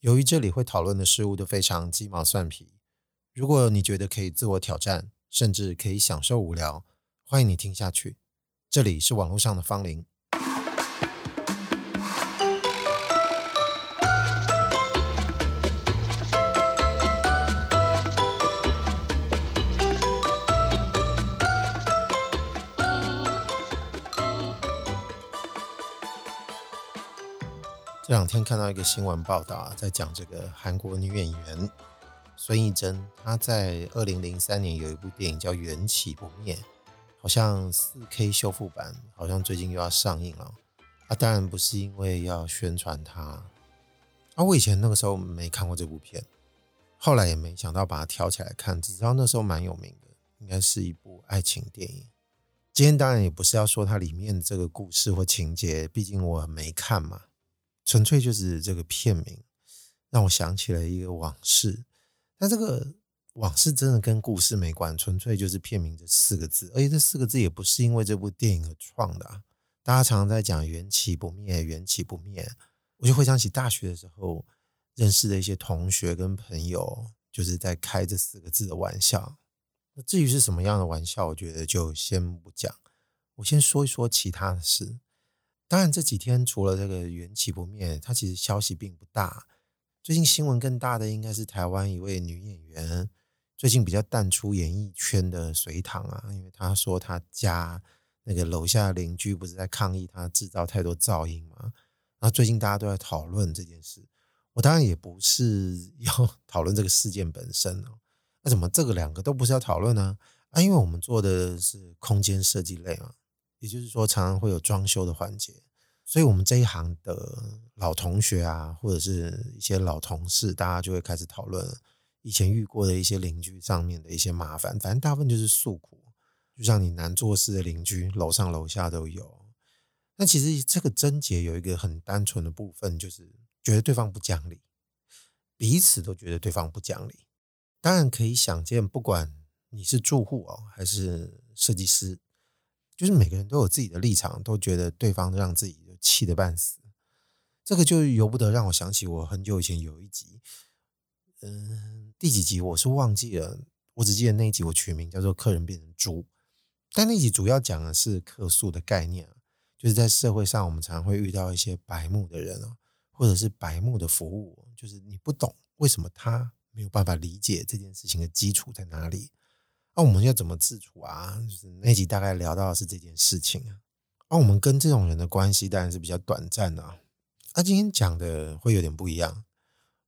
由于这里会讨论的事物都非常鸡毛蒜皮，如果你觉得可以自我挑战，甚至可以享受无聊，欢迎你听下去。这里是网络上的方龄。两天看到一个新闻报道，在讲这个韩国女演员孙艺珍，她在二零零三年有一部电影叫《缘起不灭》，好像四 K 修复版，好像最近又要上映了。啊，当然不是因为要宣传它，啊，我以前那个时候没看过这部片，后来也没想到把它挑起来看，只知道那时候蛮有名的，应该是一部爱情电影。今天当然也不是要说它里面这个故事或情节，毕竟我没看嘛。纯粹就是这个片名让我想起了一个往事，但这个往事真的跟故事没关，纯粹就是片名这四个字，而且这四个字也不是因为这部电影而创的。大家常常在讲缘起不灭，缘起不灭，我就回想起大学的时候认识的一些同学跟朋友，就是在开这四个字的玩笑。那至于是什么样的玩笑，我觉得就先不讲，我先说一说其他的事。当然这几天除了这个缘起不灭，它其实消息并不大。最近新闻更大的应该是台湾一位女演员，最近比较淡出演艺圈的隋棠啊，因为她说她家那个楼下邻居不是在抗议她制造太多噪音嘛。然后最近大家都在讨论这件事，我当然也不是 要讨论这个事件本身哦。那怎么这个两个都不是要讨论呢？啊，因为我们做的是空间设计类嘛。也就是说，常常会有装修的环节，所以我们这一行的老同学啊，或者是一些老同事，大家就会开始讨论以前遇过的一些邻居上面的一些麻烦。反正大部分就是诉苦，就像你难做事的邻居，楼上楼下都有。那其实这个症结有一个很单纯的部分，就是觉得对方不讲理，彼此都觉得对方不讲理。当然可以想见，不管你是住户哦，还是设计师。就是每个人都有自己的立场，都觉得对方让自己气得半死。这个就由不得让我想起我很久以前有一集，嗯，第几集我是忘记了，我只记得那一集我取名叫做“客人变成猪”，但那集主要讲的是客诉的概念，就是在社会上我们常常会遇到一些白目的人啊，或者是白目的服务，就是你不懂为什么他没有办法理解这件事情的基础在哪里。那、我们要怎么自处啊？就是那集大概聊到的是这件事情啊。那、我们跟这种人的关系当然是比较短暂的啊。今天讲的会有点不一样。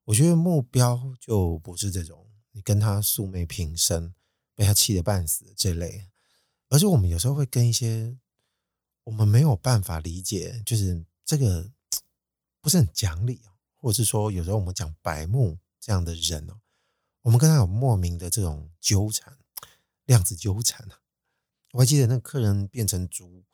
我觉得目标就不是这种，你跟他素昧平生，被他气得半死这类，而是我们有时候会跟一些我们没有办法理解，就是这个不是很讲理，或者是说有时候我们讲白目这样的人哦，我们跟他有莫名的这种纠缠。量子纠缠啊！我还记得那个客人变成猪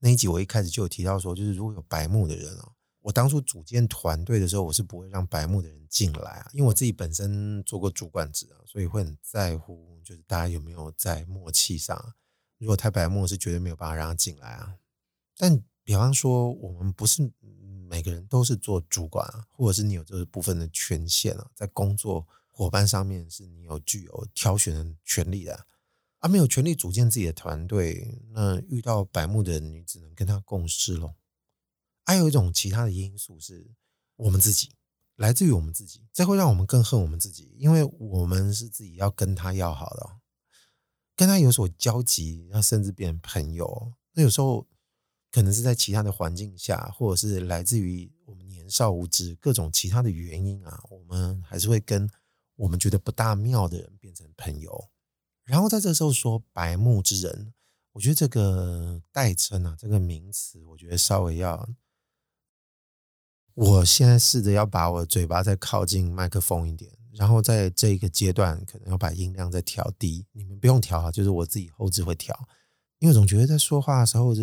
那一集，我一开始就有提到说，就是如果有白目的人哦，我当初组建团队的时候，我是不会让白目的人进来啊，因为我自己本身做过主管职啊，所以会很在乎，就是大家有没有在默契上。如果太白目，是绝对没有办法让他进来啊。但比方说，我们不是每个人都是做主管啊，或者是你有这部分的权限啊，在工作伙伴上面是你有具有挑选的权利的。啊、没有权利组建自己的团队，那遇到白目的人，你只能跟他共事喽。还有一种其他的因素是我们自己，来自于我们自己，这会让我们更恨我们自己，因为我们是自己要跟他要好的，跟他有所交集，那甚至变成朋友。那有时候可能是在其他的环境下，或者是来自于我们年少无知各种其他的原因啊，我们还是会跟我们觉得不大妙的人变成朋友。然后在这时候说“白目之人”，我觉得这个代称啊，这个名词，我觉得稍微要……我现在试着要把我的嘴巴再靠近麦克风一点，然后在这个阶段可能要把音量再调低。你们不用调啊，就是我自己后置会调，因为总觉得在说话的时候，这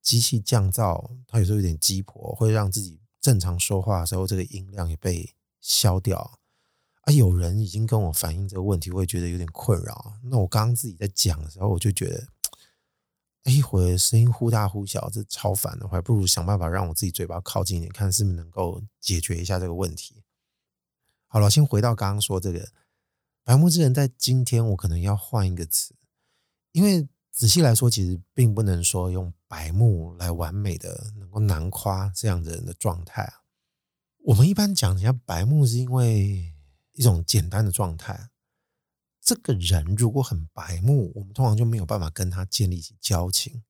机器降噪，它有时候有点鸡婆，会让自己正常说话的时候，这个音量也被消掉。啊，有人已经跟我反映这个问题，我也觉得有点困扰。那我刚刚自己在讲的时候，我就觉得，哎，一会声音忽大忽小，这超烦的，我还不如想办法让我自己嘴巴靠近一点，看是不是能够解决一下这个问题。好了，先回到刚刚说这个白目之人，在今天我可能要换一个词，因为仔细来说，其实并不能说用白目来完美的能够难夸这样的人的状态啊。我们一般讲人家白目，是因为一种简单的状态。这个人如果很白目，我们通常就没有办法跟他建立起交情。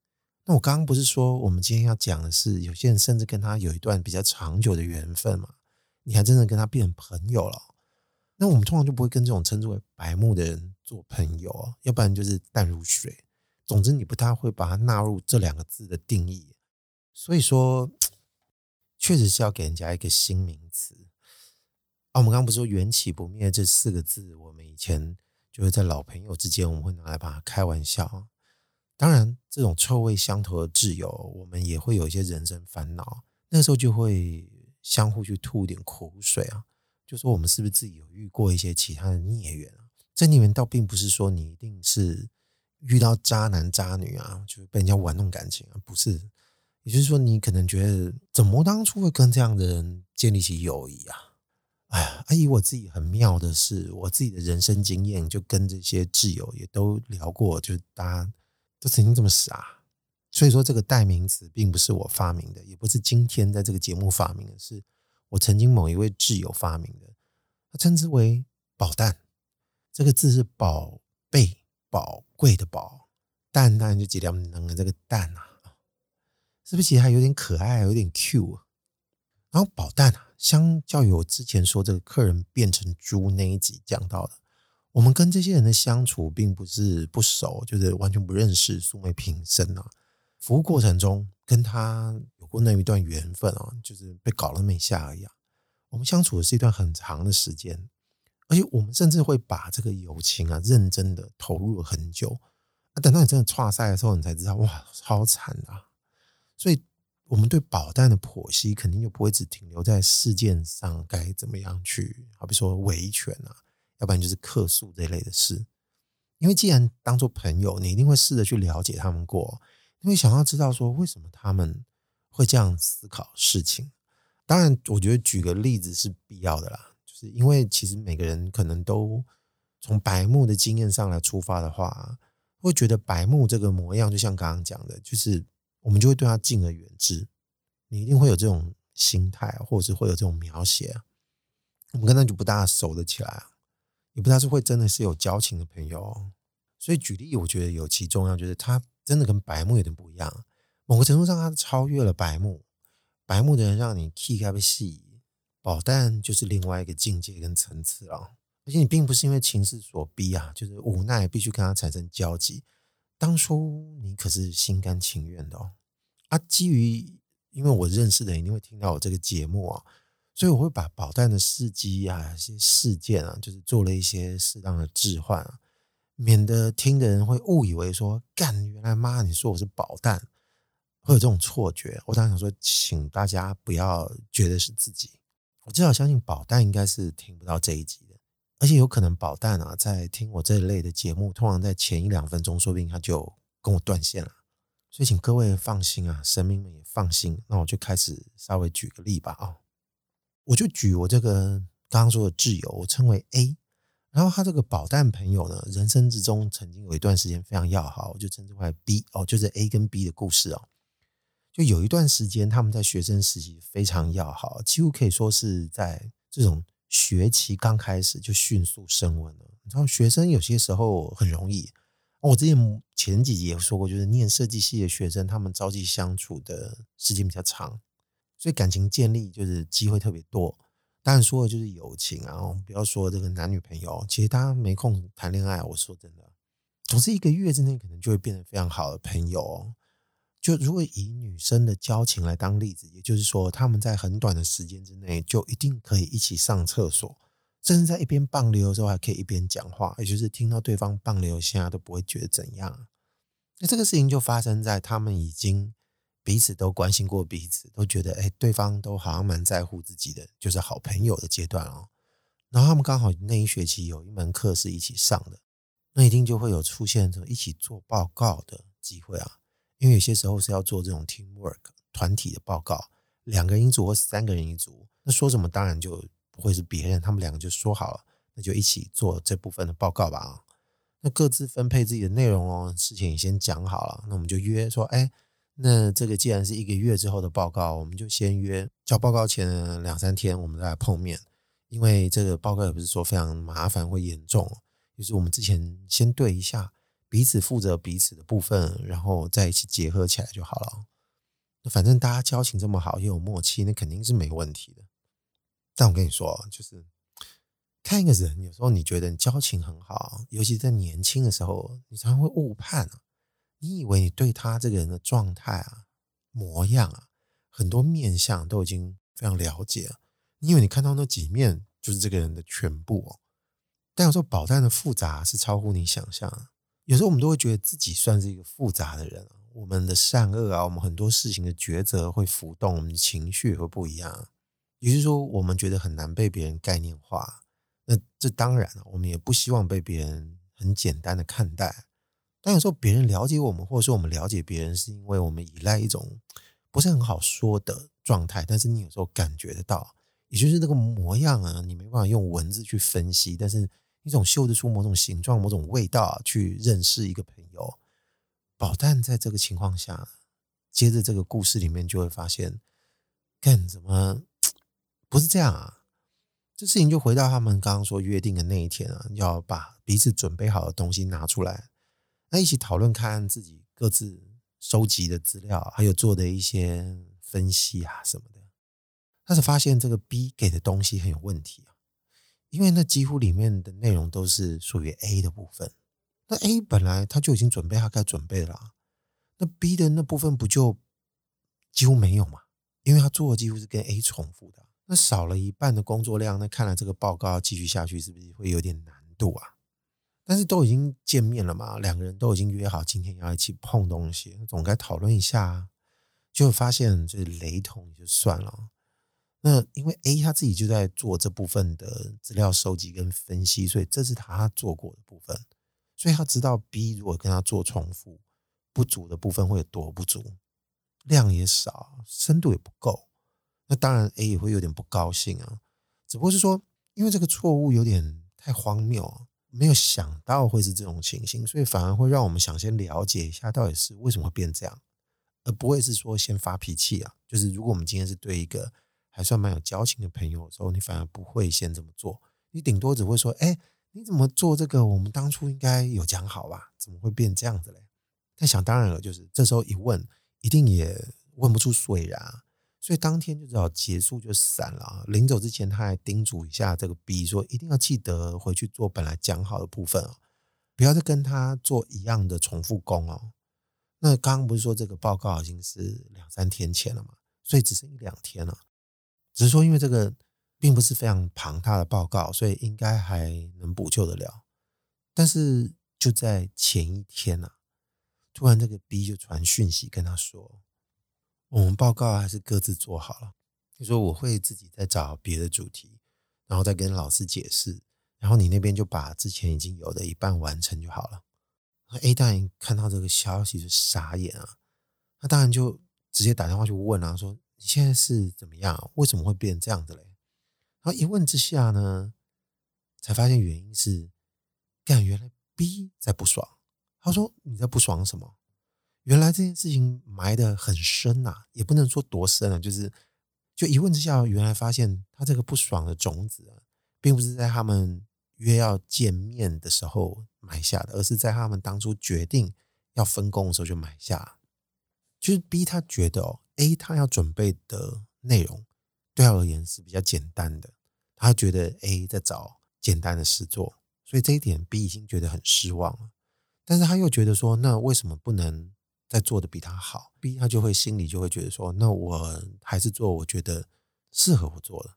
那我刚刚不是说，我们今天要讲的是，有些人甚至跟他有一段比较长久的缘分嘛？你还真的跟他变成朋友了？那我们通常就不会跟这种称之为白目的人做朋友，要不然就是淡如水。总之，你不太会把它纳入这两个字的定义。所以说，确实是要给人家一个新名词我们刚刚不是说“缘起不灭”这四个字，我们以前。就是在老朋友之间，我们会拿来把它开玩笑。当然，这种臭味相投的挚友，我们也会有一些人生烦恼。那时候就会相互去吐一点苦水啊，就说我们是不是自己有遇过一些其他的孽缘啊？这里面倒并不是说你一定是遇到渣男渣女啊，就是被人家玩弄感情啊，不是。也就是说，你可能觉得怎么当初会跟这样的人建立起友谊啊？哎呀，阿姨，我自己很妙的是，我自己的人生经验就跟这些挚友也都聊过，就大家都曾经这么傻，所以说这个代名词并不是我发明的，也不是今天在这个节目发明的，是我曾经某一位挚友发明的，他称之为“宝蛋”，这个字是宝贝、宝贵的宝，蛋蛋就几条能的这个蛋啊，是不是其实还有点可爱，有点 Q，然后宝诞啊。相较于我之前说这个客人变成猪那一集讲到的，我们跟这些人的相处并不是不熟，就是完全不认识，素昧平生啊。服务过程中跟他有过那一段缘分啊，就是被搞了那么一下而已。我们相处的是一段很长的时间，而且我们甚至会把这个友情啊认真的投入了很久。啊，等到你真的跨赛的时候，你才知道哇，超惨啊！所以。我们对保单的剖析，肯定就不会只停留在事件上该怎么样去，好比说维权啊，要不然就是客诉这一类的事。因为既然当做朋友，你一定会试着去了解他们过，因为想要知道说为什么他们会这样思考事情。当然，我觉得举个例子是必要的啦，就是因为其实每个人可能都从白木的经验上来出发的话，会觉得白木这个模样，就像刚刚讲的，就是。我们就会对他敬而远之，你一定会有这种心态，或者是会有这种描写。我们跟他就不大熟得起来，也不大是会真的是有交情的朋友。所以举例，我觉得有其重要，就是他真的跟白目有点不一样。某个程度上，他超越了白目。白目的人让你气开不细，宝诞就是另外一个境界跟层次了。而且你并不是因为情势所逼啊，就是无奈必须跟他产生交集。当初你可是心甘情愿的哦，啊，基于因为我认识的人一定会听到我这个节目啊，所以我会把宝蛋的事迹啊、一些事件啊，就是做了一些适当的置换啊，免得听的人会误以为说，干，原来妈你说我是宝蛋，会有这种错觉。我当想说，请大家不要觉得是自己，我至少相信宝蛋应该是听不到这一集的。而且有可能宝蛋啊，在听我这一类的节目，通常在前一两分钟，说不定他就跟我断线了。所以请各位放心啊，神明们也放心。那我就开始稍微举个例吧啊，我就举我这个刚刚说的挚友，我称为 A，然后他这个宝诞朋友呢，人生之中曾经有一段时间非常要好，我就称之为 B 哦，就是 A 跟 B 的故事哦。就有一段时间他们在学生时期非常要好，几乎可以说是在这种。学期刚开始就迅速升温了。你知道，学生有些时候很容易。我之前前几集也说过，就是念设计系的学生，他们朝夕相处的时间比较长，所以感情建立就是机会特别多。当然说的就是友情啊，不要说这个男女朋友，其实大家没空谈恋爱。我说真的，总是一个月之内可能就会变得非常好的朋友。就如果以女生的交情来当例子，也就是说，他们在很短的时间之内就一定可以一起上厕所，甚至在一边棒流的时候还可以一边讲话，也就是听到对方棒流现在都不会觉得怎样。那这个事情就发生在他们已经彼此都关心过彼此，都觉得哎，对方都好像蛮在乎自己的，就是好朋友的阶段哦。然后他们刚好那一学期有一门课是一起上的，那一定就会有出现这一起做报告的机会啊。因为有些时候是要做这种 teamwork 团体的报告，两个人一组或三个人一组，那说什么当然就不会是别人，他们两个就说好了，那就一起做这部分的报告吧。那各自分配自己的内容哦，事情也先讲好了。那我们就约说，哎，那这个既然是一个月之后的报告，我们就先约交报告前两三天，我们再来碰面。因为这个报告也不是说非常麻烦或严重，就是我们之前先对一下彼此负责彼此的部分，然后再一起结合起来就好了。那反正大家交情这么好，又有默契，那肯定是没问题的。但我跟你说，就是。看一个人，有时候你觉得你交情很好，尤其在年轻的时候，你常常会误判啊。你以为你对他这个人的状态啊、模样啊，很多面相都已经非常了解了。你以为你看到那几面就是这个人的全部哦。但有时候宝黛的复杂是超乎你想象。有时候我们都会觉得自己算是一个复杂的人，我们的善恶啊，我们很多事情的抉择会浮动，我们的情绪会不一样。也就是说，我们觉得很难被别人概念化。那这当然了，我们也不希望被别人很简单的看待。但有时候别人了解我们，或者说我们了解别人，是因为我们依赖一种不是很好说的状态。但是你有时候感觉得到，也就是那个模样啊，你没办法用文字去分析，但是一种嗅得出某种形状、某种味道，去认识一个朋友。宝蛋在这个情况下，接着这个故事里面就会发现，干怎么不是这样啊？这事情就回到他们刚刚说约定的那一天啊，要把彼此准备好的东西拿出来，那一起讨论，看自己各自收集的资料，还有做的一些分析啊什么的。但是发现这个 B 给的东西很有问题啊，因为那几乎里面的内容都是属于 A 的部分。那 A 本来他就已经准备他该准备了，那 B 的那部分不就几乎没有嘛？因为他做的几乎是跟 A 重复的。那少了一半的工作量，那看来这个报告要继续下去是不是会有点难度啊？但是都已经见面了嘛，两个人都已经约好今天要一起碰东西，总该讨论一下啊。就发现就是雷同就算了。那因为 A 他自己就在做这部分的资料收集跟分析，所以这是他做过的部分，所以他知道 B 如果跟他做重复，不足的部分会有多不足，量也少，深度也不够。那当然，A 也会有点不高兴啊。只不过是说，因为这个错误有点太荒谬啊，没有想到会是这种情形，所以反而会让我们想先了解一下到底是为什么会变这样，而不会是说先发脾气啊。就是如果我们今天是对一个还算蛮有交情的朋友的时候，你反而不会先这么做，你顶多只会说：“哎，你怎么做这个？我们当初应该有讲好吧？怎么会变这样子嘞？”但想当然了，就是这时候一问，一定也问不出所以然。所以当天就只好结束就散了。临走之前，他还叮嘱一下这个 B 说：“一定要记得回去做本来讲好的部分哦，不要再跟他做一样的重复工哦。”那刚刚不是说这个报告已经是两三天前了嘛？所以只剩一两天了。只是说因为这个并不是非常庞大的报告，所以应该还能补救得了。但是就在前一天呐，突然这个 B 就传讯息跟他说。我们报告还是各自做好了。你说我会自己再找别的主题，然后再跟老师解释，然后你那边就把之前已经有的一半完成就好了。A 大人看到这个消息就傻眼啊，他当然就直接打电话去问啊，说你现在是怎么样？为什么会变成这样子嘞？然后一问之下呢，才发现原因是，干，原来 B 在不爽。他说你在不爽什么？原来这件事情埋得很深呐，也不能说多深啊，就是就一问之下，原来发现他这个不爽的种子啊，并不是在他们约要见面的时候埋下的，而是在他们当初决定要分工的时候就埋下。就是 B 他觉得哦，A 他要准备的内容对他而言是比较简单的，他觉得 A 在找简单的事做，所以这一点 B 已经觉得很失望了。但是他又觉得说，那为什么不能？在做的比他好，B 他就会心里就会觉得说，那我还是做我觉得适合我做的。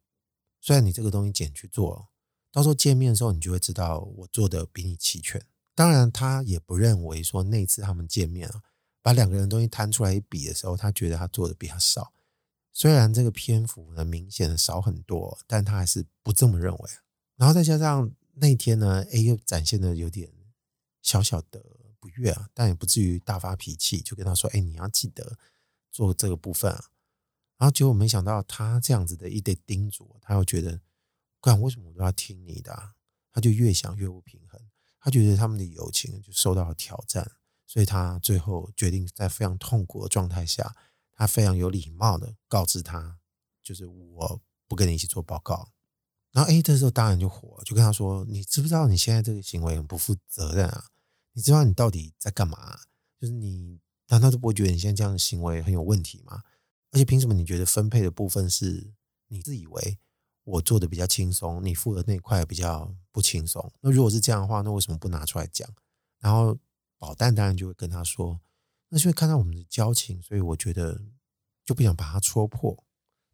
虽然你这个东西捡去做，到时候见面的时候你就会知道我做的比你齐全。当然，他也不认为说那次他们见面啊，把两个人东西摊出来一比的时候，他觉得他做的比他少。虽然这个篇幅呢明显的少很多，但他还是不这么认为。然后再加上那天呢，A 又展现的有点小小的。不悦啊，但也不至于大发脾气，就跟他说：“哎，你要记得做这个部分啊。”然后结果没想到他这样子的一堆叮嘱，他又觉得干为什么我都要听你的？他就越想越不平衡，他觉得他们的友情就受到了挑战，所以他最后决定在非常痛苦的状态下，他非常有礼貌的告知他，就是我不跟你一起做报告。然后 A 这时候当然就火，就跟他说：“你知不知道你现在这个行为很不负责任啊？你知道你到底在干嘛？就是你难道都不会觉得你现在这样的行为很有问题吗？而且凭什么你觉得分配的部分是你自以为我做的比较轻松，你付的那块比较不轻松？那如果是这样的话，那为什么不拿出来讲？”然后保单当然就会跟他说：“那是因为看到我们的交情，所以我觉得就不想把他戳破。”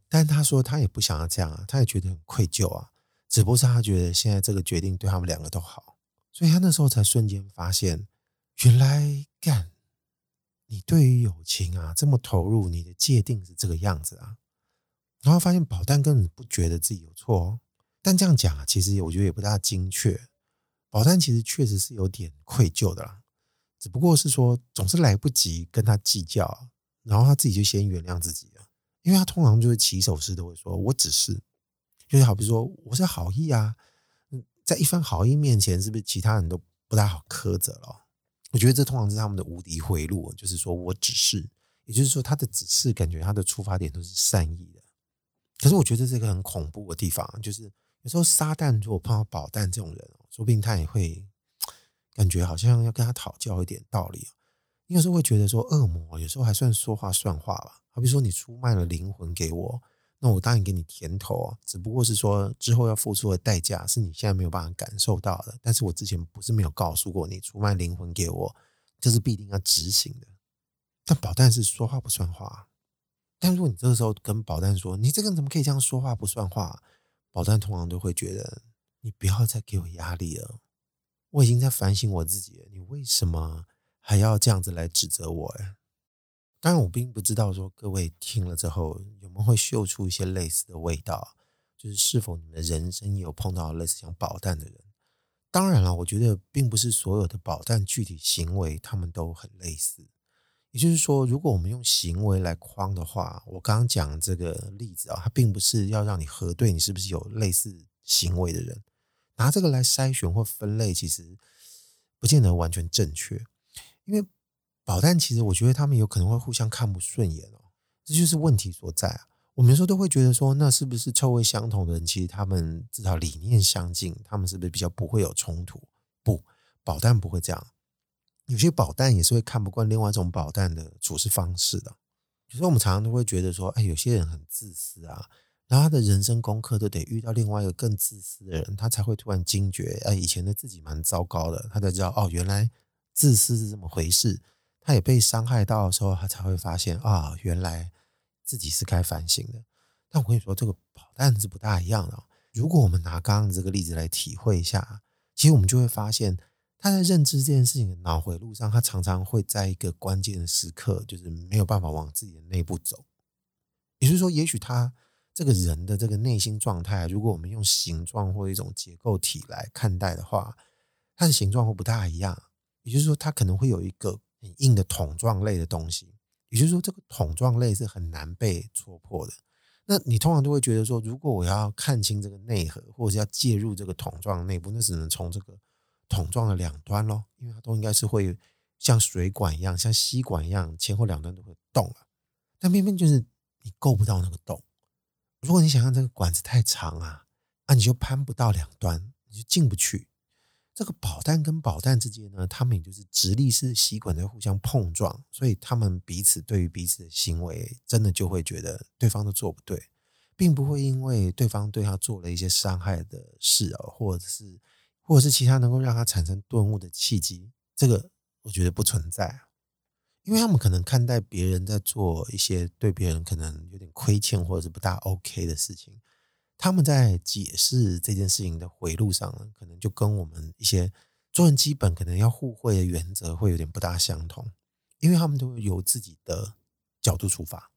但他说他也不想要这样啊，他也觉得很愧疚啊。只不过是他觉得现在这个决定对他们两个都好，所以他那时候才瞬间发现，原来干你对于友情啊这么投入，你的界定是这个样子啊。然后发现保单根本不觉得自己有错哦，但这样讲啊，其实我觉得也不大精确。保单其实确实是有点愧疚的啦，只不过是说总是来不及跟他计较，然后他自己就先原谅自己了。因为他通常就是起手式都会说：“我只是，就是好比说我是好意啊，在一番好意面前，是不是其他人都不太好苛责了？我觉得这通常是他们的无敌回路，就是说我只是，也就是说他的只是感觉他的出发点都是善意的。可是我觉得这是一个很恐怖的地方，就是有时候撒旦如果碰到宝蛋这种人，说不定他也会感觉好像要跟他讨教一点道理。你有时候会觉得说恶魔有时候还算说话算话吧。好比说，你出卖了灵魂给我，那我当然给你甜头啊。只不过是说，之后要付出的代价是你现在没有办法感受到的。但是我之前不是没有告诉过你，出卖灵魂给我，这是必定要执行的。但保单是说话不算话。但如果你这个时候跟保单说，你这个人怎么可以这样说话不算话？保单通常都会觉得，你不要再给我压力了。我已经在反省我自己了，你为什么还要这样子来指责我？哎。当然，我并不知道说各位听了之后有没有会嗅出一些类似的味道，就是是否你们的人生有碰到类似像保蛋的人？当然了，我觉得并不是所有的保蛋具体行为他们都很类似。也就是说，如果我们用行为来框的话，我刚刚讲这个例子啊，它并不是要让你核对你是不是有类似行为的人，拿这个来筛选或分类，其实不见得完全正确，因为。保单其实，我觉得他们有可能会互相看不顺眼哦，这就是问题所在啊。我们有时候都会觉得说，那是不是臭味相同的人，其实他们至少理念相近，他们是不是比较不会有冲突？不，保单不会这样。有些保单也是会看不惯另外一种保单的处事方式的。有时候我们常常都会觉得说，哎，有些人很自私啊，然后他的人生功课都得遇到另外一个更自私的人，他才会突然惊觉，哎，以前的自己蛮糟糕的，他才知道哦，原来自私是这么回事。他也被伤害到的时候，他才会发现啊，原来自己是该反省的。但我跟你说，这个保单是不大一样的。如果我们拿刚刚这个例子来体会一下，其实我们就会发现，他在认知这件事情的脑回路上，他常常会在一个关键的时刻，就是没有办法往自己的内部走。也就是说，也许他这个人的这个内心状态，如果我们用形状或一种结构体来看待的话，它的形状会不大一样。也就是说，他可能会有一个。很硬的桶状类的东西，也就是说，这个桶状类是很难被戳破的。那你通常都会觉得说，如果我要看清这个内核，或者是要介入这个桶状内部，那只能从这个桶状的两端咯，因为它都应该是会像水管一样，像吸管一样，前后两端都会动了。但偏偏就是你够不到那个洞。如果你想象这个管子太长啊，那你就攀不到两端，你就进不去。这个保单跟保单之间呢，他们也就是直立式吸管在互相碰撞，所以他们彼此对于彼此的行为，真的就会觉得对方都做不对，并不会因为对方对他做了一些伤害的事啊，或者是或者是其他能够让他产生顿悟的契机，这个我觉得不存在，因为他们可能看待别人在做一些对别人可能有点亏欠或者是不大 OK 的事情。他们在解释这件事情的回路上呢，可能就跟我们一些做人基本可能要互惠的原则会有点不大相同，因为他们都有自己的角度出发，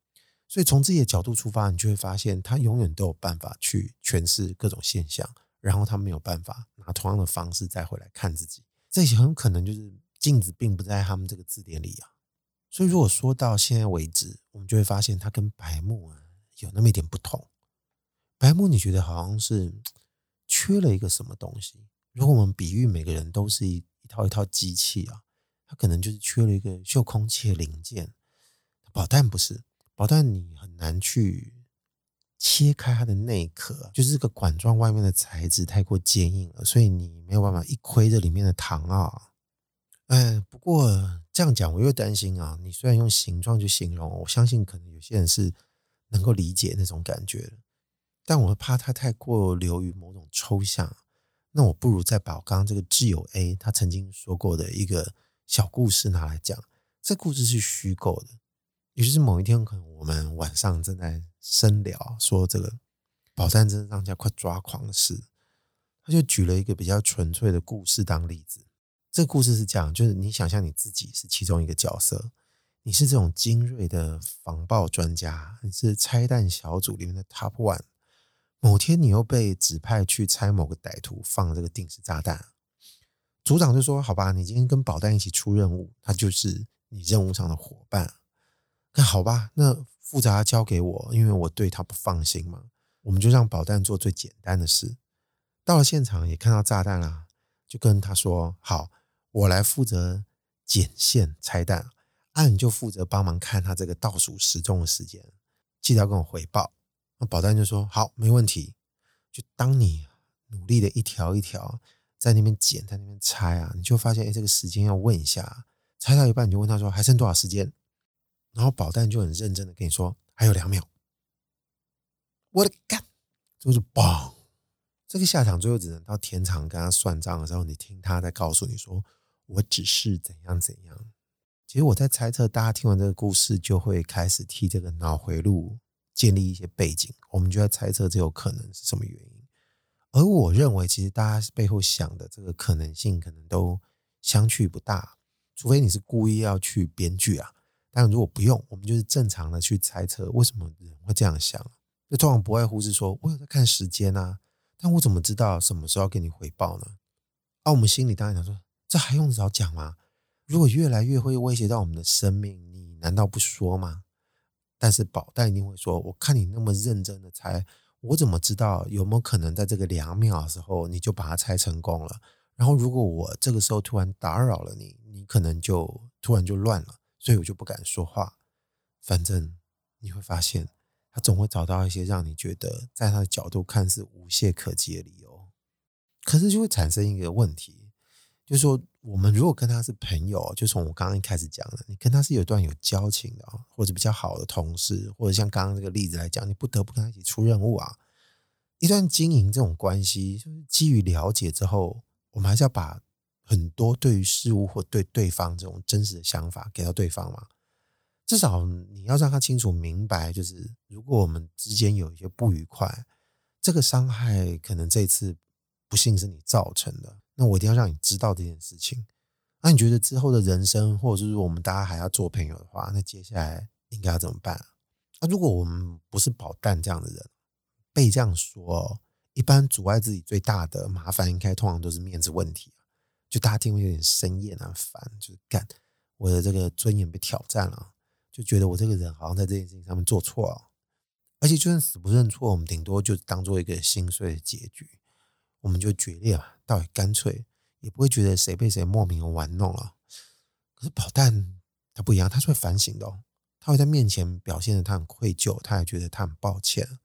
所以从自己的角度出发，你就会发现他永远都有办法去诠释各种现象，然后他没有办法拿同样的方式再回来看自己，这些很有可能就是镜子并不在他们这个字典里啊。所以如果说到现在为止，我们就会发现他跟白目啊有那么一点不同。白木，你觉得好像是缺了一个什么东西。如果我们比喻每个人都是一一套一套机器啊，它可能就是缺了一个秀空气的零件。宝蛋不是，宝蛋你很难去切开它的内壳，就是这个管状外面的材质太过坚硬了，所以你没有办法一窥这里面的糖啊。哎，不过这样讲我又担心啊。你虽然用形状去形容，我相信可能有些人是能够理解那种感觉的，但我怕它太过流于某种抽象。那我不如再把我刚刚这个挚友 A 他曾经说过的一个小故事拿来讲。这故事是虚构的，也就是某一天可能我们晚上正在深聊，说这个宝山真的让人家快抓狂的事，他就举了一个比较纯粹的故事当例子。这个故事是这样，就是你想象你自己是其中一个角色，你是这种精锐的防爆专家，你是拆弹小组里面的 Top One。某天，你又被指派去拆某个歹徒放这个定时炸弹，组长就说：“好吧，你今天跟宝蛋一起出任务，他就是你任务上的伙伴。那好吧，那复杂交给我，因为我对他不放心嘛。我们就让宝蛋做最简单的事。到了现场，也看到炸弹啦，就跟他说：好，我来负责剪线拆弹，啊，你就负责帮忙看他这个倒数时钟的时间，记得要跟我回报。”那保蛋就说：“好，没问题。”就当你努力的一条一条在那边剪，在那边拆啊，你就发现，哎，这个时间要问一下。拆到一半，你就问他说：“还剩多少时间？”然后保蛋就很认真的跟你说：“还有两秒。”我的干，就是嘣！这个下场最后只能到天场跟他算账的时候，你听他在告诉你说：“我只是怎样怎样。”其实我在猜测，大家听完这个故事，就会开始替这个脑回路。建立一些背景，我们就在猜测这有可能是什么原因。而我认为，其实大家背后想的这个可能性，可能都相去不大。除非你是故意要去编剧啊，但如果不用，我们就是正常的去猜测为什么人会这样想。那通常不外乎是说，我有在看时间啊，但我怎么知道什么时候要给你回报呢？啊，我们心里当然想说，这还用得着讲吗？如果越来越会威胁到我们的生命，你难道不说吗？但是宝黛一定会说：“我看你那么认真的猜，我怎么知道有没有可能在这个两秒的时候你就把它猜成功了？然后如果我这个时候突然打扰了你，你可能就突然就乱了，所以我就不敢说话。反正你会发现，他总会找到一些让你觉得在他的角度看似无懈可击的理由，可是就会产生一个问题，就是说。”我们如果跟他是朋友，就从我刚刚一开始讲的，你跟他是有段有交情的，或者比较好的同事，或者像刚刚这个例子来讲，你不得不跟他一起出任务啊。一段经营这种关系，就是基于了解之后，我们还是要把很多对于事物或对对方这种真实的想法给到对方嘛。至少你要让他清楚明白，就是如果我们之间有一些不愉快，这个伤害可能这次不幸是你造成的。那我一定要让你知道这件事情。那你觉得之后的人生，或者是说我们大家还要做朋友的话，那接下来应该要怎么办？那如果我们不是宝蛋这样的人，被这样说，一般阻碍自己最大的麻烦，应该通常都是面子问题。就大家听会有点生厌啊，烦，就是干我的这个尊严被挑战了，就觉得我这个人好像在这件事情上面做错了。而且就算死不认错，我们顶多就当做一个心碎的结局。我们就决裂吧，倒也干脆，也不会觉得谁被谁莫名的玩弄了。可是宝蛋他不一样，他是会反省的哦，他会在面前表现得他很愧疚，他也觉得他很抱歉。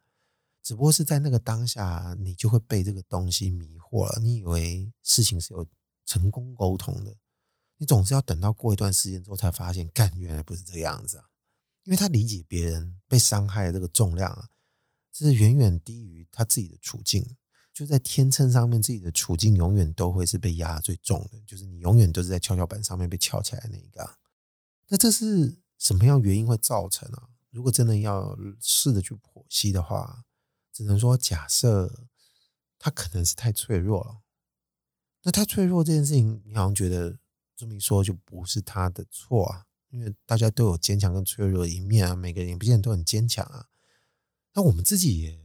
只不过是在那个当下，你就会被这个东西迷惑了。你以为事情是有成功沟通的，你总是要等到过一段时间之后才发现，干，原来不是这个样子啊。因为他理解别人被伤害的这个重量啊，是远远低于他自己的处境。就在天秤上面，自己的处境永远都会是被压最重的，就是你永远都是在跷跷板上面被翘起来那一个。那这是什么样原因会造成啊？如果真的要试着去剖析的话，只能说假设他可能是太脆弱了。那太脆弱这件事情，你好像觉得这么一说就不是他的错啊，因为大家都有坚强跟脆弱的一面啊，每个人也不见得都很坚强啊。那我们自己也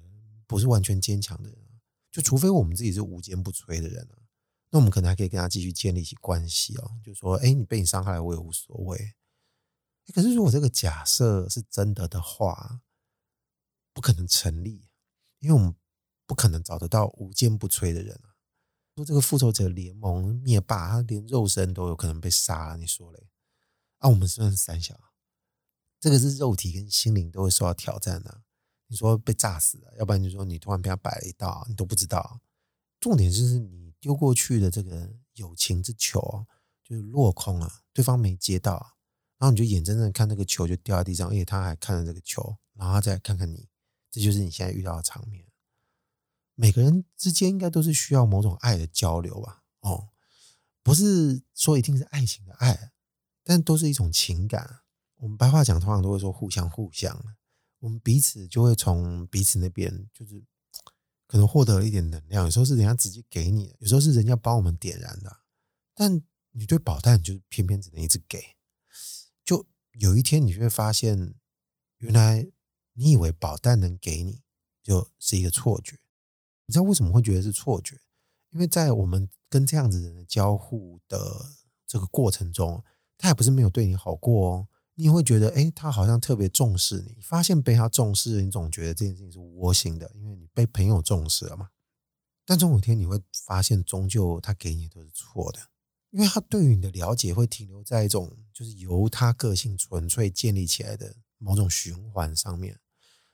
不是完全坚强的人。就除非我们自己是无坚不摧的人啊，那我们可能还可以跟他继续建立起关系哦。就说，哎，你被你伤害了，我也无所谓。可是如果这个假设是真的的话，不可能成立，因为我们不可能找得到无坚不摧的人啊。说这个复仇者联盟灭霸，他连肉身都有可能被杀了，你说嘞？啊，我们是不是三小？这个是肉体跟心灵都会受到挑战的。你说被炸死了，要不然就说你突然被他摆了一道，你都不知道。重点就是你丢过去的这个友情之球，就是落空了，对方没接到，然后你就眼睁睁看那个球就掉在地上，而且他还看着这个球，然后再看看你，这就是你现在遇到的场面。每个人之间应该都是需要某种爱的交流吧？哦，不是说一定是爱情的爱，但都是一种情感。我们白话讲通常都会说互相互相，我们彼此就会从彼此那边就是可能获得了一点能量。有时候是人家直接给你的，有时候是人家帮我们点燃的。但你对宝蛋就偏偏只能一直给，就有一天你就会发现，原来你以为宝蛋能给你，就是一个错觉。你知道为什么会觉得是错觉？因为在我们跟这样子人的交互的这个过程中，他也不是没有对你好过哦。你会觉得，哎，他好像特别重视你。发现被他重视，你总觉得这件事情是窝心的，因为你被朋友重视了嘛。但总有一天你会发现，终究他给你都是错的，因为他对于你的了解会停留在一种就是由他个性纯粹建立起来的某种循环上面。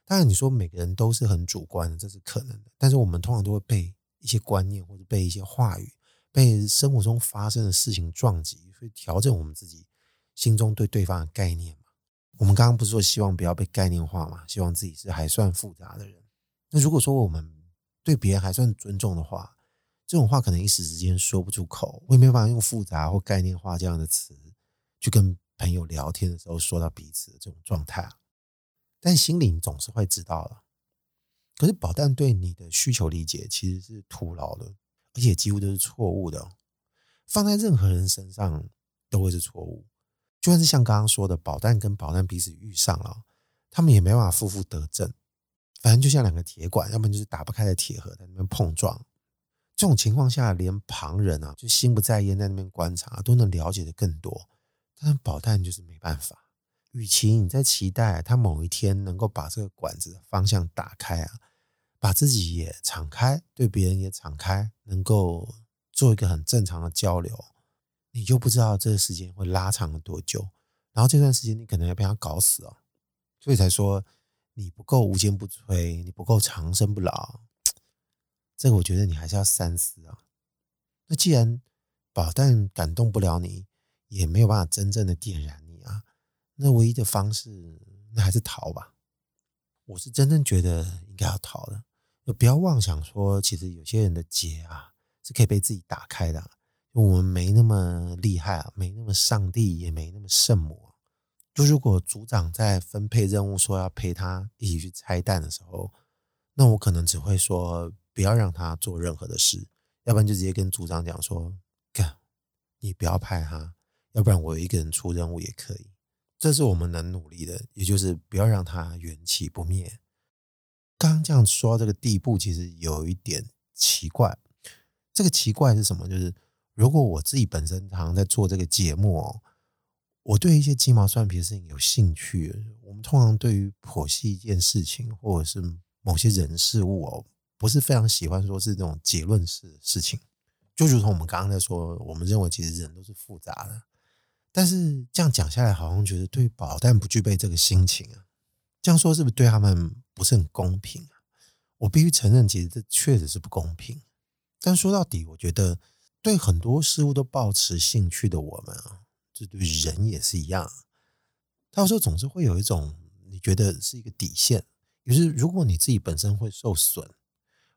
当然，你说每个人都是很主观的，这是可能的。但是我们通常都会被一些观念或者被一些话语、被生活中发生的事情撞击，所以调整我们自己。心中对对方的概念嘛，我们刚刚不是说希望不要被概念化嘛？希望自己是还算复杂的人。那如果说我们对别人还算尊重的话，这种话可能一时之间说不出口，我也没办法用复杂或概念化这样的词去跟朋友聊天的时候说到彼此的这种状态啊。但心里总是会知道的。可是宝蛋对你的需求理解其实是徒劳的，而且几乎都是错误的。放在任何人身上都会是错误。就算是像刚刚说的，宝蛋跟宝蛋彼此遇上了，他们也没办法负负得正。反正就像两个铁管，要不然就是打不开的铁盒在那边碰撞。这种情况下，连旁人啊，就心不在焉在那边观察，都能了解的更多。但是宝蛋就是没办法。与其你在期待他某一天能够把这个管子的方向打开啊，把自己也敞开，对别人也敞开，能够做一个很正常的交流。你就不知道这个时间会拉长了多久，然后这段时间你可能要被他搞死哦，所以才说你不够无坚不摧，你不够长生不老。这个我觉得你还是要三思啊。那既然宝蛋感动不了你，也没有办法真正的点燃你啊，那唯一的方式那还是逃吧。我是真正觉得应该要逃的，就不要妄想说，其实有些人的结啊是可以被自己打开的。我们没那么厉害啊，没那么上帝，也没那么圣母。就如果组长在分配任务说要陪他一起去拆弹的时候，那我可能只会说不要让他做任何的事，要不然就直接跟组长讲说，干，你不要派他，要不然我一个人出任务也可以。这是我们能努力的，也就是不要让他元气不灭。刚刚这样说到这个地步，其实有一点奇怪。这个奇怪是什么？就是。如果我自己本身常常在做这个节目哦，我对一些鸡毛蒜皮的事情有兴趣。我们通常对于剖析一件事情，或者是某些人事物哦，不是非常喜欢说是这种结论式的事情。就如同我们刚刚在说，我们认为其实人都是复杂的，但是这样讲下来，好像觉得对宝蛋不具备这个心情啊。这样说是不是对他们不是很公平啊？我必须承认，其实这确实是不公平。但说到底，我觉得。对很多事物都抱持兴趣的我们啊，这对人也是一样。他有时候总是会有一种你觉得是一个底线，就是如果你自己本身会受损，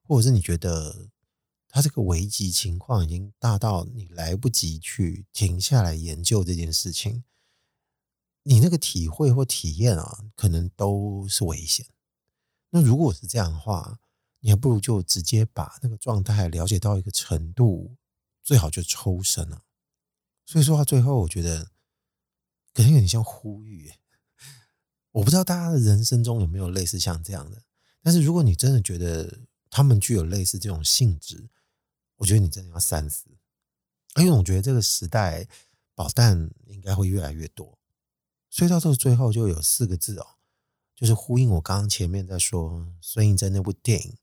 或者是你觉得他这个危急情况已经大到你来不及去停下来研究这件事情，你那个体会或体验啊，可能都是危险。那如果是这样的话，你还不如就直接把那个状态了解到一个程度。最好就抽身了，所以说到最后，我觉得可能有点像呼吁。我不知道大家的人生中有没有类似像这样的，但是如果你真的觉得他们具有类似这种性质，我觉得你真的要三思。因为我觉得这个时代宝蛋应该会越来越多，所以到这个最后就有四个字哦，就是呼应我刚刚前面在说孙艺珍那部电影。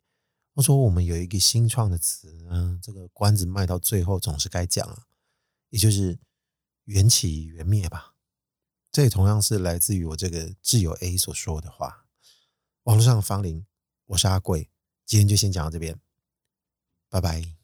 他说我们有一个新创的词呢，这个关子卖到最后总是该讲啊，也就是缘起缘灭吧。这也同样是来自于我这个挚友 A 所说的话。网络上的芳龄，我是阿贵，今天就先讲到这边，拜拜。